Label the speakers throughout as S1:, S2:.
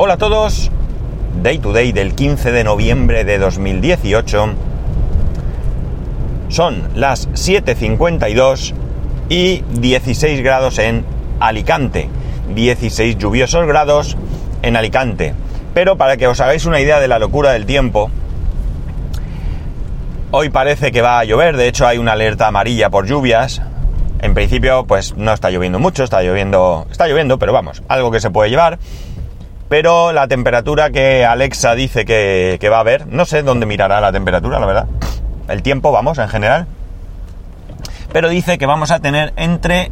S1: Hola a todos, Day to Day del 15 de noviembre de 2018. Son las 7.52 y 16 grados en Alicante. 16 lluviosos grados en Alicante. Pero para que os hagáis una idea de la locura del tiempo, hoy parece que va a llover, de hecho hay una alerta amarilla por lluvias. En principio, pues no está lloviendo mucho, está lloviendo, está lloviendo, pero vamos, algo que se puede llevar. Pero la temperatura que Alexa dice que, va a haber, no sé dónde mirará la temperatura, la verdad. El tiempo, vamos, en general. Pero dice que vamos a tener entre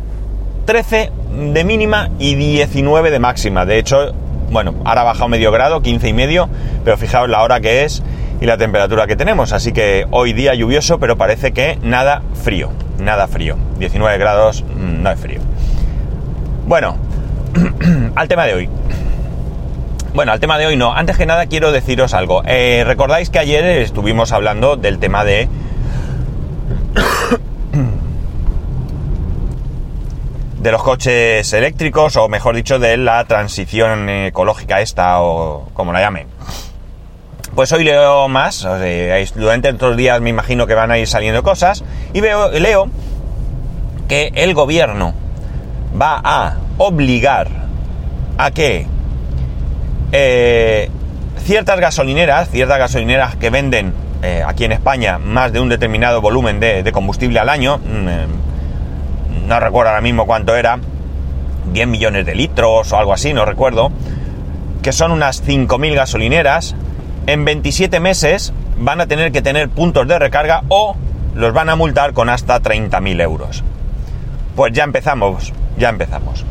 S1: 13 de mínima y 19 de máxima. De hecho, bueno, ahora ha bajado medio grado, 15 y medio, pero fijaos la hora que es y la temperatura que tenemos. Así que hoy día lluvioso, pero parece que nada frío, nada frío. 19 grados, mm, no es frío. Bueno, al tema de hoy. Bueno, al tema de hoy no. Antes que nada quiero deciros algo. Eh, Recordáis que ayer estuvimos hablando del tema de... de los coches eléctricos, o mejor dicho, de la transición ecológica esta, o como la llamen. Pues hoy leo más, durante estos días me imagino que van a ir saliendo cosas, y veo, leo que el gobierno va a obligar a que eh, ciertas gasolineras, ciertas gasolineras que venden eh, aquí en España más de un determinado volumen de, combustible al año, mm, eh, no recuerdo ahora mismo cuánto era, 10 millones de litros o algo así, no recuerdo, que son unas 5.000 gasolineras, en 27 meses van a tener que tener puntos de recarga o los van a multar con hasta 30.000 euros. Pues ya empezamos, ya empezamos.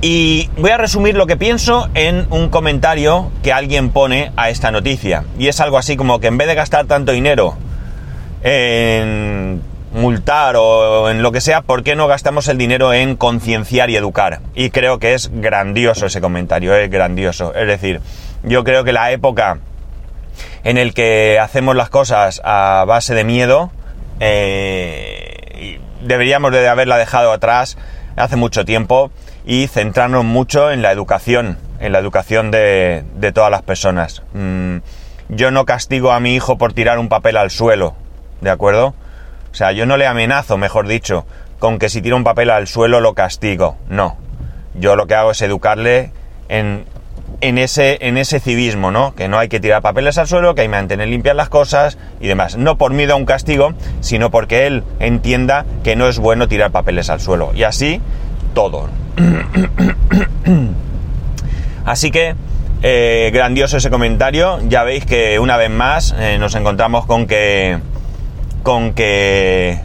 S1: Y voy a resumir lo que pienso en un comentario que alguien pone a esta noticia. Y es algo así como que en vez de gastar tanto dinero en multar o en lo que sea, ¿por qué no gastamos el dinero en concienciar y educar? Y creo que es grandioso ese comentario, es grandioso. Es decir, yo creo que la época en el que hacemos las cosas a base de miedo, eh, deberíamos de haberla dejado atrás hace mucho tiempo y centrarnos mucho en la educación, en la educación de, todas las personas. Mm, yo no castigo a mi hijo por tirar un papel al suelo, ¿de acuerdo? O sea, yo no le amenazo, mejor dicho, con que si tira un papel al suelo lo castigo. No. Yo lo que hago es educarle en, en, ese, en ese civismo, ¿no? Que no hay que tirar papeles al suelo, que hay que mantener limpias las cosas y demás. No por miedo a un castigo, sino porque él entienda que no es bueno tirar papeles al suelo. Y así todo. Así que, eh, grandioso ese comentario. Ya veis que una vez más eh, nos encontramos con que. con que.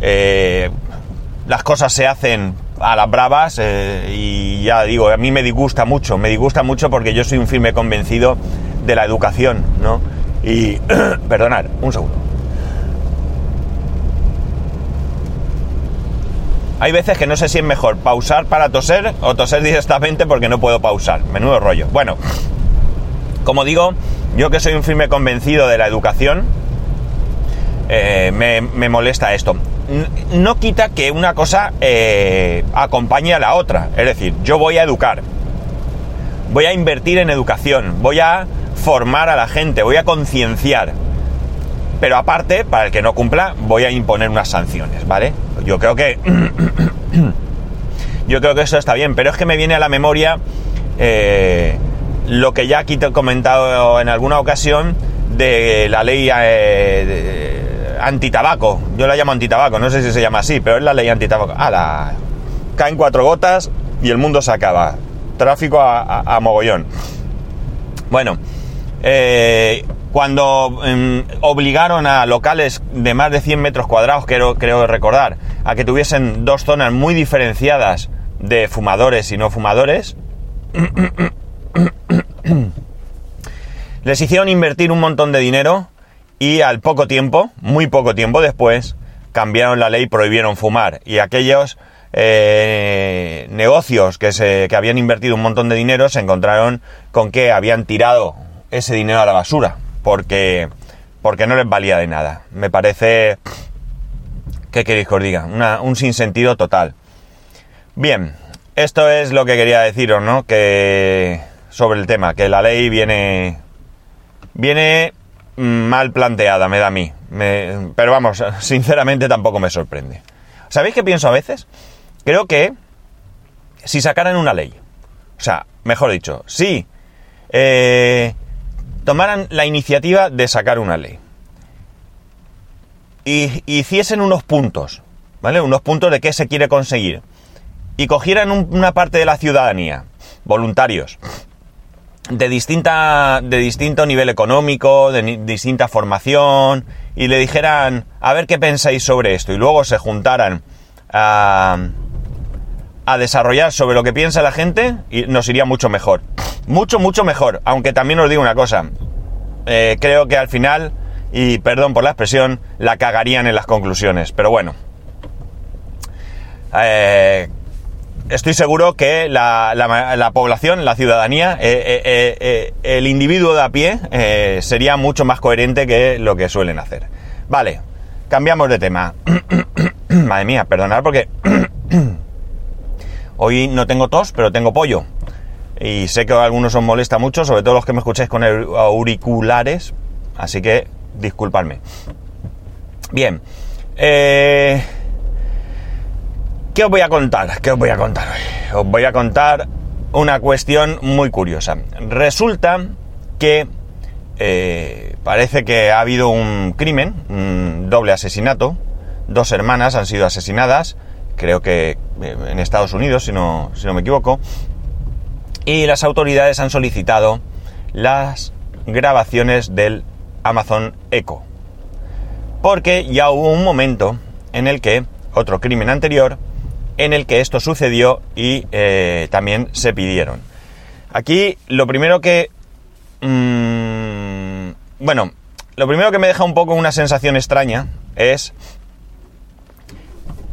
S1: Eh, las cosas se hacen a las bravas y ya digo, a mí me disgusta mucho, me disgusta mucho porque yo soy un firme convencido de la educación, ¿no? Y, perdonad, un segundo. Hay veces que no sé si es mejor pausar para toser o toser directamente porque no puedo pausar. Menudo rollo. Bueno, como digo, yo que soy un firme convencido de la educación, eh, me, molesta esto. No quita que una cosa eh, acompañe a la otra. Es decir, yo voy a educar, voy a invertir en educación, voy a formar a la gente, voy a concienciar. Pero aparte, para el que no cumpla, voy a imponer unas sanciones, ¿vale? Yo creo que. yo creo que eso está bien, pero es que me viene a la memoria eh, lo que ya aquí te he comentado en alguna ocasión de la ley eh, antitabaco. Yo la llamo antitabaco, no sé si se llama así, pero es la ley antitabaco. ¡Hala! Caen cuatro gotas y el mundo se acaba. Tráfico a, mogollón. Bueno, eh, cuando em, obligaron a locales de más de 100 metros cuadrados, creo, recordar, a que tuviesen dos zonas muy diferenciadas de fumadores y no fumadores, les hicieron invertir un montón de dinero y al poco tiempo, muy poco tiempo después, cambiaron la ley y prohibieron fumar. Y aquellos eh, negocios que, se, que habían invertido un montón de dinero se encontraron con que habían tirado ese dinero a la basura porque, porque no les valía de nada. Me parece... ¿Qué queréis que os diga? un sinsentido total. Bien, esto es lo que quería deciros, ¿no? Que sobre el tema, que la ley viene viene mal planteada, me da a mí. pero vamos, sinceramente tampoco me sorprende. ¿Sabéis qué pienso a veces? Creo que si sacaran una ley, o sea, mejor dicho, si eh, tomaran la iniciativa de sacar una ley. Y hiciesen unos puntos, ¿vale? Unos puntos de qué se quiere conseguir. Y cogieran una parte de la ciudadanía, voluntarios, de, distinta, de distinto nivel económico, de distinta formación, y le dijeran, a ver qué pensáis sobre esto, y luego se juntaran a, a desarrollar sobre lo que piensa la gente, y nos iría mucho mejor. Mucho, mucho mejor. Aunque también os digo una cosa, eh, creo que al final, y perdón por la expresión, la cagarían en las conclusiones, pero bueno. Eh, estoy seguro que la, población, la ciudadanía, eh, el individuo de a pie sería mucho más coherente que lo que suelen hacer. Vale, cambiamos de tema. Madre mía, perdonad porque hoy no tengo tos, pero tengo pollo. Y sé que a algunos os molesta mucho, sobre todo los que me escucháis con auriculares. Así que disculpadme. Bien. Eh ¿Qué os voy a contar? ¿Qué os voy a contar hoy? Os voy a contar una cuestión muy curiosa. Resulta que eh, parece que ha habido un crimen, un doble asesinato. Dos hermanas han sido asesinadas, creo que eh, en Estados Unidos, si no, si no me equivoco. Y las autoridades han solicitado las grabaciones del Amazon Echo. Porque ya hubo un momento en el que otro crimen anterior en el que esto sucedió y eh, también se pidieron. Aquí lo primero que... Mm, bueno, lo primero que me deja un poco una sensación extraña es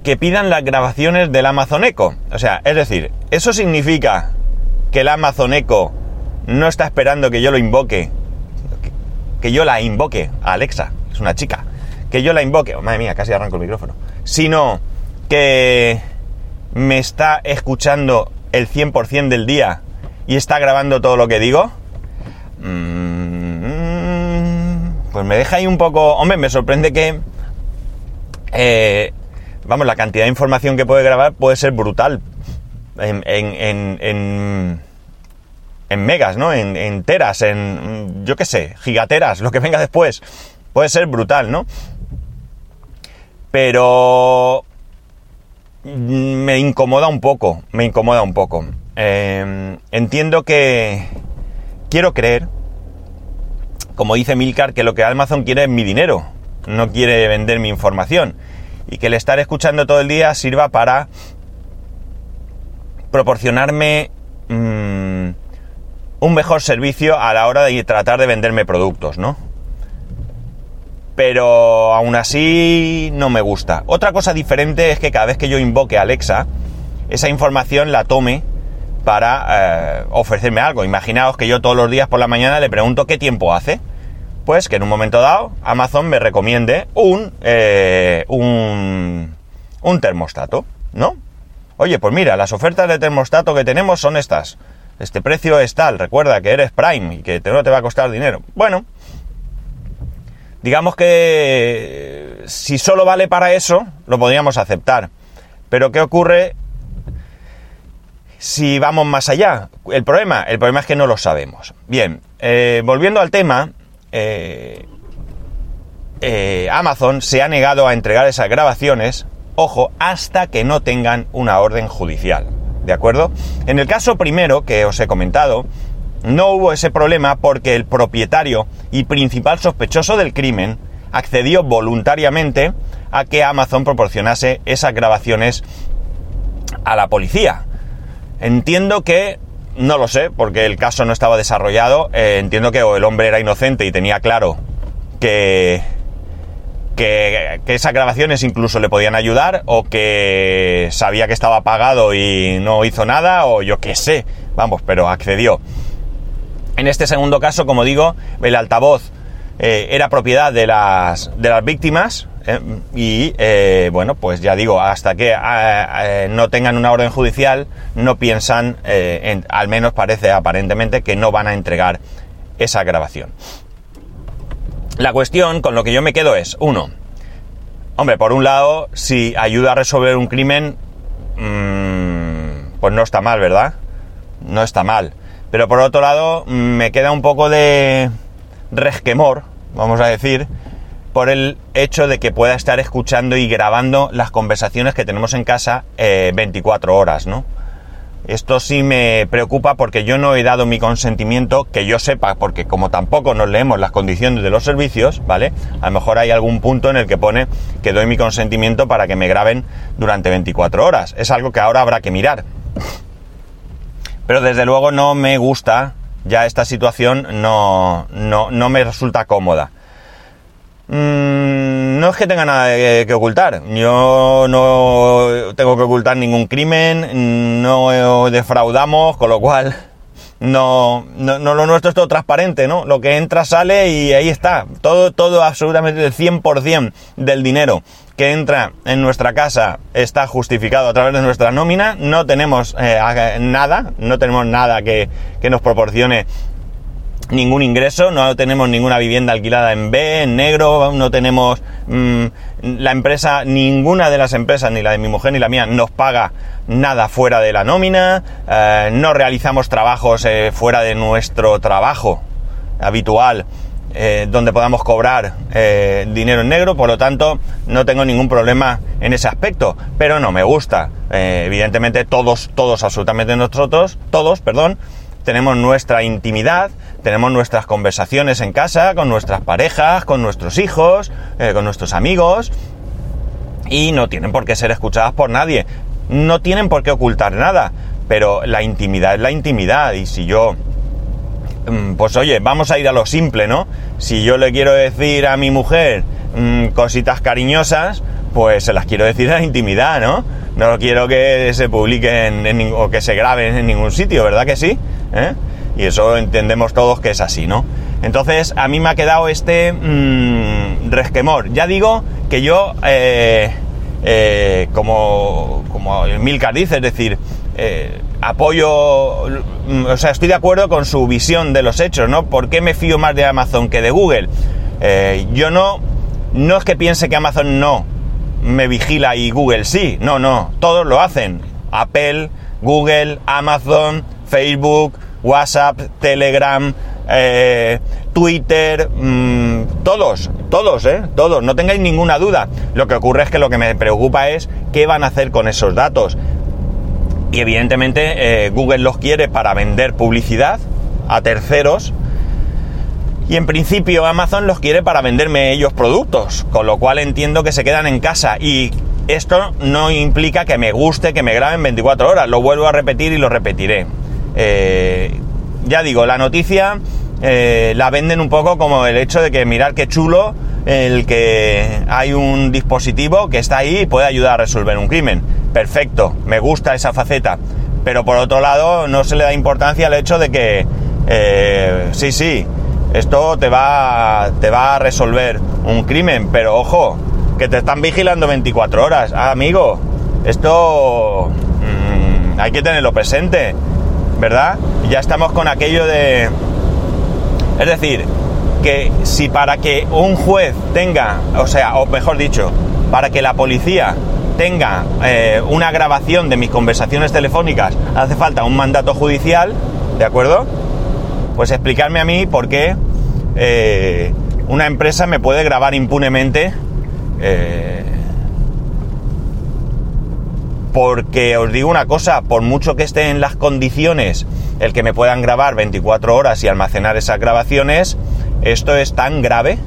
S1: que pidan las grabaciones del Amazon Echo. O sea, es decir, eso significa que el Amazon Echo no está esperando que yo lo invoque, que yo la invoque a Alexa, es una chica, que yo la invoque, oh, madre mía, casi arranco el micrófono, sino que me está escuchando el 100% del día y está grabando todo lo que digo, mm, pues me deja ahí un poco... Hombre, me sorprende que... Eh, vamos, la cantidad de información que puede grabar puede ser brutal. En, megas, ¿no? En, teras, en, yo qué sé, gigateras, lo que venga después. Puede ser brutal, ¿no? Pero me incomoda un poco, me incomoda un poco. Em, entiendo que quiero creer, como dice Milcar, que lo que Amazon quiere es mi dinero, no quiere vender mi información. Y que el estar escuchando todo el día sirva para proporcionarme mm, un mejor servicio a la hora de tratar de venderme productos, ¿no? pero aún así no me gusta. Otra cosa diferente es que cada vez que yo invoque a Alexa, esa información la tome para eh, ofrecerme algo. Imaginaos que yo todos los días por la mañana le pregunto qué tiempo hace. Pues que en un momento dado Amazon me recomiende un, eh, un, un termostato, ¿no? Oye, pues mira, las ofertas de termostato que tenemos son estas. Este precio es tal, recuerda que eres Prime y que no te va a costar dinero. Bueno, Digamos que si solo vale para eso, lo podríamos aceptar. Pero ¿qué ocurre si vamos más allá? El problema, el problema es que no lo sabemos. Bien, eh, volviendo al tema, eh, eh, Amazon se ha negado a entregar esas grabaciones, ojo, hasta que no tengan una orden judicial. ¿De acuerdo? En el caso primero que os he comentado, no hubo ese problema porque el propietario y principal sospechoso del crimen accedió voluntariamente a que Amazon proporcionase esas grabaciones a la policía. Entiendo que, no lo sé, porque el caso no estaba desarrollado, eh, entiendo que el hombre era inocente y tenía claro que, que, que, esas grabaciones incluso le podían ayudar, o que sabía que estaba pagado y no hizo nada, o yo qué sé, vamos, pero accedió. En este segundo caso, como digo, el altavoz eh, era propiedad de las, de las víctimas, ¿eh? y eh, bueno, pues ya digo, hasta que eh, no tengan una orden judicial, no piensan, en, al menos parece aparentemente, que no van a entregar esa grabación. La cuestión con lo que yo me quedo es, uno, hombre, por un lado, si ayuda a resolver un crimen, mmm, pues no está mal, ¿verdad? No está mal. Pero por otro lado, me queda un poco de resquemor, vamos a decir, por el hecho de que pueda estar escuchando y grabando las conversaciones que tenemos en casa 24 eh, horas, ¿no? Esto sí me preocupa porque yo no he dado mi consentimiento, que yo sepa, porque como tampoco nos leemos las condiciones de los servicios, ¿vale? A lo mejor hay algún punto en el que pone que doy mi consentimiento para que me graben durante 24 horas. Es algo que ahora habrá que mirar. Pero desde luego no me gusta, ya esta situación no, no, no me resulta cómoda. Mm, no es que tenga nada que ocultar. Yo no tengo que ocultar ningún crimen, no defraudamos, con lo cual no, no, lo nuestro es todo transparente, ¿no? Lo que entra sale y ahí está. Todo, todo absolutamente el 100% del dinero que entra en nuestra casa está justificado a través de nuestra nómina. No tenemos eh, nada, no tenemos nada que, que nos proporcione ningún ingreso, no tenemos ninguna vivienda alquilada en B, en negro, no tenemos mm, la empresa, ninguna de las empresas, ni la de mi mujer ni la mía, nos paga nada fuera de la nómina, eh, no realizamos trabajos eh, fuera de nuestro trabajo habitual. Eh, donde podamos cobrar dinero en negro, por lo tanto no tengo ningún problema en ese aspecto, pero no me gusta. evidentemente todos, todos, absolutamente nosotros, todos, perdón, tenemos nuestra intimidad, tenemos nuestras conversaciones en casa, con nuestras parejas, con nuestros hijos, eh, con nuestros amigos, y no tienen por qué ser escuchadas por nadie, no tienen por qué ocultar nada, pero la intimidad es la intimidad, y si yo mm, pues oye, vamos a ir a lo simple, ¿no? Si yo le quiero decir a mi mujer mm, cositas cariñosas, pues se las quiero decir a la intimidad, ¿no? No quiero que se publiquen en, o que se graben en ningún sitio, ¿verdad que sí? ¿eh? Y eso entendemos todos que es así, ¿no? Entonces, a mí me ha quedado este mmm, resquemor. Ya digo que yo, eh, eh, como, como Milcar dice, es decir, apoyo, mm, o sea, estoy de acuerdo con su visión de los hechos, ¿no? ¿Por qué me fío más de Amazon que de Google? yo no, no es que piense que Amazon no me vigila y Google sí, no, no, todos lo hacen. Apple, Google, Amazon, Facebook, WhatsApp, Telegram, eh, Twitter, mm, todos, todos, ¿eh? Todos, no tengáis ninguna duda. Lo que ocurre es que lo que me preocupa es qué van a hacer con esos datos. Y evidentemente eh, Google los quiere para vender publicidad a terceros. Y en principio Amazon los quiere para venderme ellos productos, con lo cual entiendo que se quedan en casa. Y esto no implica que me guste que me graben 24 horas, lo vuelvo a repetir y lo repetiré. Eh, ya digo, la noticia eh, la venden un poco como el hecho de que mirar qué chulo el que hay un dispositivo que está ahí y puede ayudar a resolver un crimen. Perfecto, me gusta esa faceta. Pero por otro lado, no se le da importancia al hecho de que, eh, sí, sí, esto te va, te va a resolver un crimen, pero ojo, que te están vigilando 24 horas. Ah, amigo, esto mm, hay que tenerlo presente. ¿verdad? Ya estamos con aquello de... Es decir, que si para que un juez tenga, o sea, o mejor dicho, para que la policía tenga eh, una grabación de mis conversaciones telefónicas hace falta un mandato judicial, ¿de acuerdo? Pues explicarme a mí por qué eh, una empresa me puede grabar impunemente eh, porque os digo una cosa, por mucho que esté en las condiciones el que me puedan grabar 24 horas y almacenar esas grabaciones, esto es tan grave,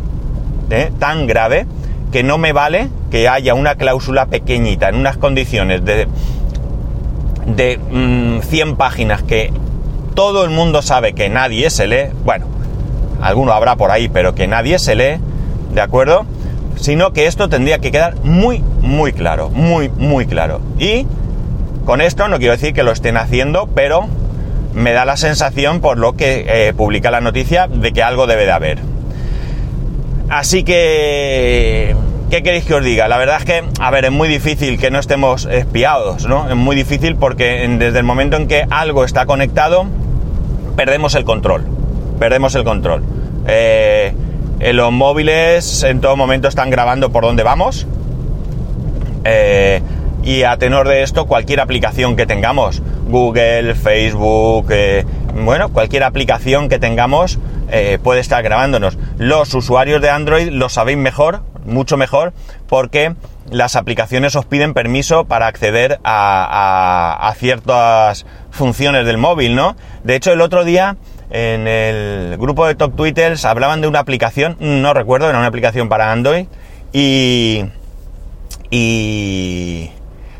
S1: ¿eh? tan grave, que no me vale que haya una cláusula pequeñita en unas condiciones de, de 100 mm, páginas que todo el mundo sabe que nadie se lee, bueno, alguno habrá por ahí, pero que nadie se lee, ¿de acuerdo? sino que esto tendría que quedar muy, muy claro, muy, muy claro. Y con esto no quiero decir que lo estén haciendo, pero me da la sensación, por lo que eh, publica la noticia, de que algo debe de haber. Así que ¿Qué queréis que os diga? La verdad es que, a ver, es muy difícil que no estemos espiados, ¿no? Es muy difícil porque desde el momento en que algo está conectado, perdemos el control. Perdemos el control. Eh, en los móviles en todo momento están grabando por dónde vamos. Eh, y a tenor de esto, cualquier aplicación que tengamos, Google, Facebook, eh, bueno, cualquier aplicación que tengamos puede estar grabándonos. Los usuarios de Android lo sabéis mejor, mucho mejor porque las aplicaciones os piden permiso para acceder a, ciertas funciones del móvil, ¿no? De hecho, el otro día en el grupo de Top Twitters hablaban de una aplicación, no recuerdo, era una aplicación para Android y, y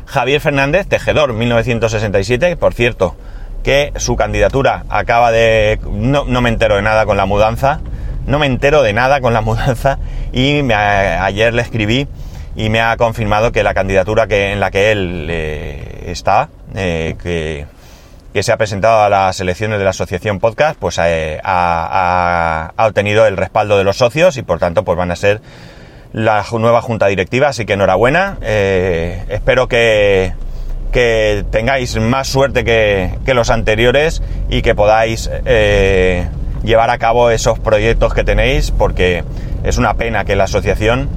S1: Javier Fernández, tejedor 1967, por cierto, que su candidatura acaba de... No, no me entero de nada con la mudanza, no me entero de nada con la mudanza y me, ayer le escribí y me ha confirmado que la candidatura que, en la que él eh, está, eh, que, se ha presentado a las elecciones de la asociación podcast, pues eh, ha, obtenido el respaldo de los socios y por tanto pues van a ser la nueva junta directiva, así que enhorabuena. espero que, que, tengáis más suerte que, que, los anteriores y que podáis llevar a cabo esos proyectos que tenéis porque es una pena que la asociación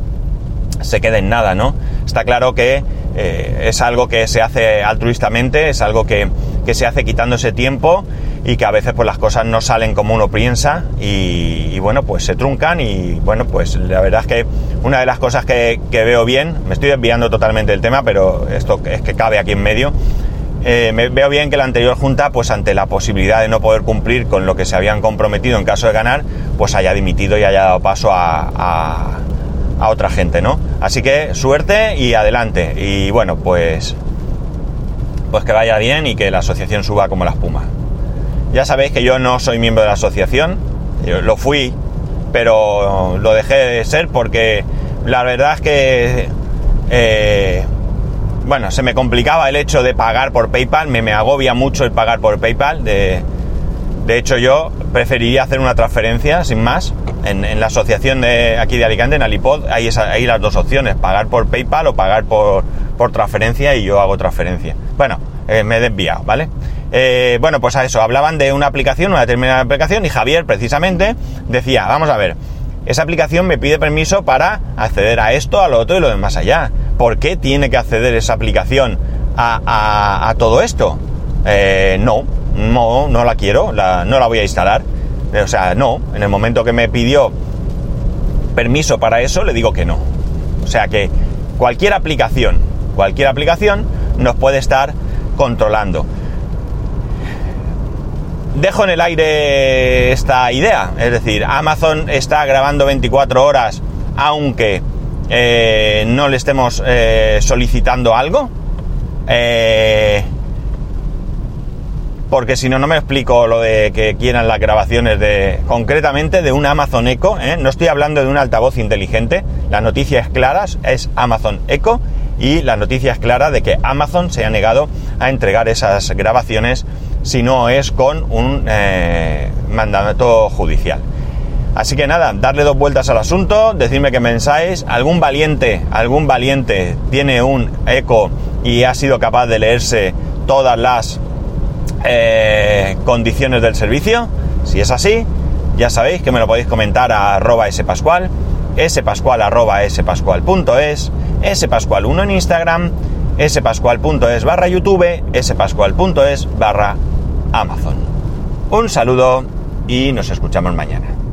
S1: se quede en nada, ¿no? Está claro que eh, es algo que se hace altruistamente, es algo que, se hace quitándose tiempo y que a veces pues las cosas no salen como uno piensa y, bueno pues se truncan y bueno pues la verdad es que una de las cosas que, que veo bien, me estoy desviando totalmente del tema pero esto es que cabe aquí en medio, eh, me veo bien que la anterior junta, pues ante la posibilidad de no poder cumplir con lo que se habían comprometido en caso de ganar, pues haya dimitido y haya dado paso a, otra gente, ¿no? Así que suerte y adelante. Y bueno, pues, pues que vaya bien y que la asociación suba como la espuma. Ya sabéis que yo no soy miembro de la asociación, yo lo fui, pero lo dejé de ser porque la verdad es que eh, bueno, se me complicaba el hecho de pagar por PayPal, me, me agobia mucho el pagar por PayPal. De, de hecho, yo preferiría hacer una transferencia, sin más. En, la asociación de aquí de Alicante, en Alipod, hay, hay las dos opciones, pagar por PayPal o pagar por, transferencia y yo hago transferencia. Bueno, eh, me he desviado, ¿vale? Eh, bueno, pues a eso, hablaban de una aplicación, una determinada aplicación, y Javier precisamente decía, vamos a ver, esa aplicación me pide permiso para acceder a esto, a lo otro y lo demás allá. ¿Por qué tiene que acceder esa aplicación a, todo esto? Eh, no, no, no la quiero, no la voy a instalar. O sea, no, en el momento que me pidió permiso para eso, le digo que no. O sea que cualquier aplicación, cualquier aplicación nos puede estar controlando. Dejo en el aire esta idea, es decir, Amazon está grabando 24 horas aunque eh, no le estemos eh, solicitando algo. Eh, porque si no, no me explico lo de que quieran las grabaciones de, concretamente de un Amazon Echo. No estoy hablando de un altavoz inteligente. La noticia es clara, es Amazon Echo y la noticia es clara de que Amazon se ha negado a entregar esas grabaciones si no es con un mandato judicial. Así que nada, darle dos vueltas al asunto, decirme que pensáis, algún valiente, algún valiente tiene un eco y ha sido capaz de leerse todas las eh, condiciones del Si es así, ya sabéis que me lo podéis comentar a arroba spascual, spascual arroba spascual.es, spascual1 en Instagram, spascual.es barra YouTube, spascual.es barra Amazon. Un saludo y nos escuchamos mañana.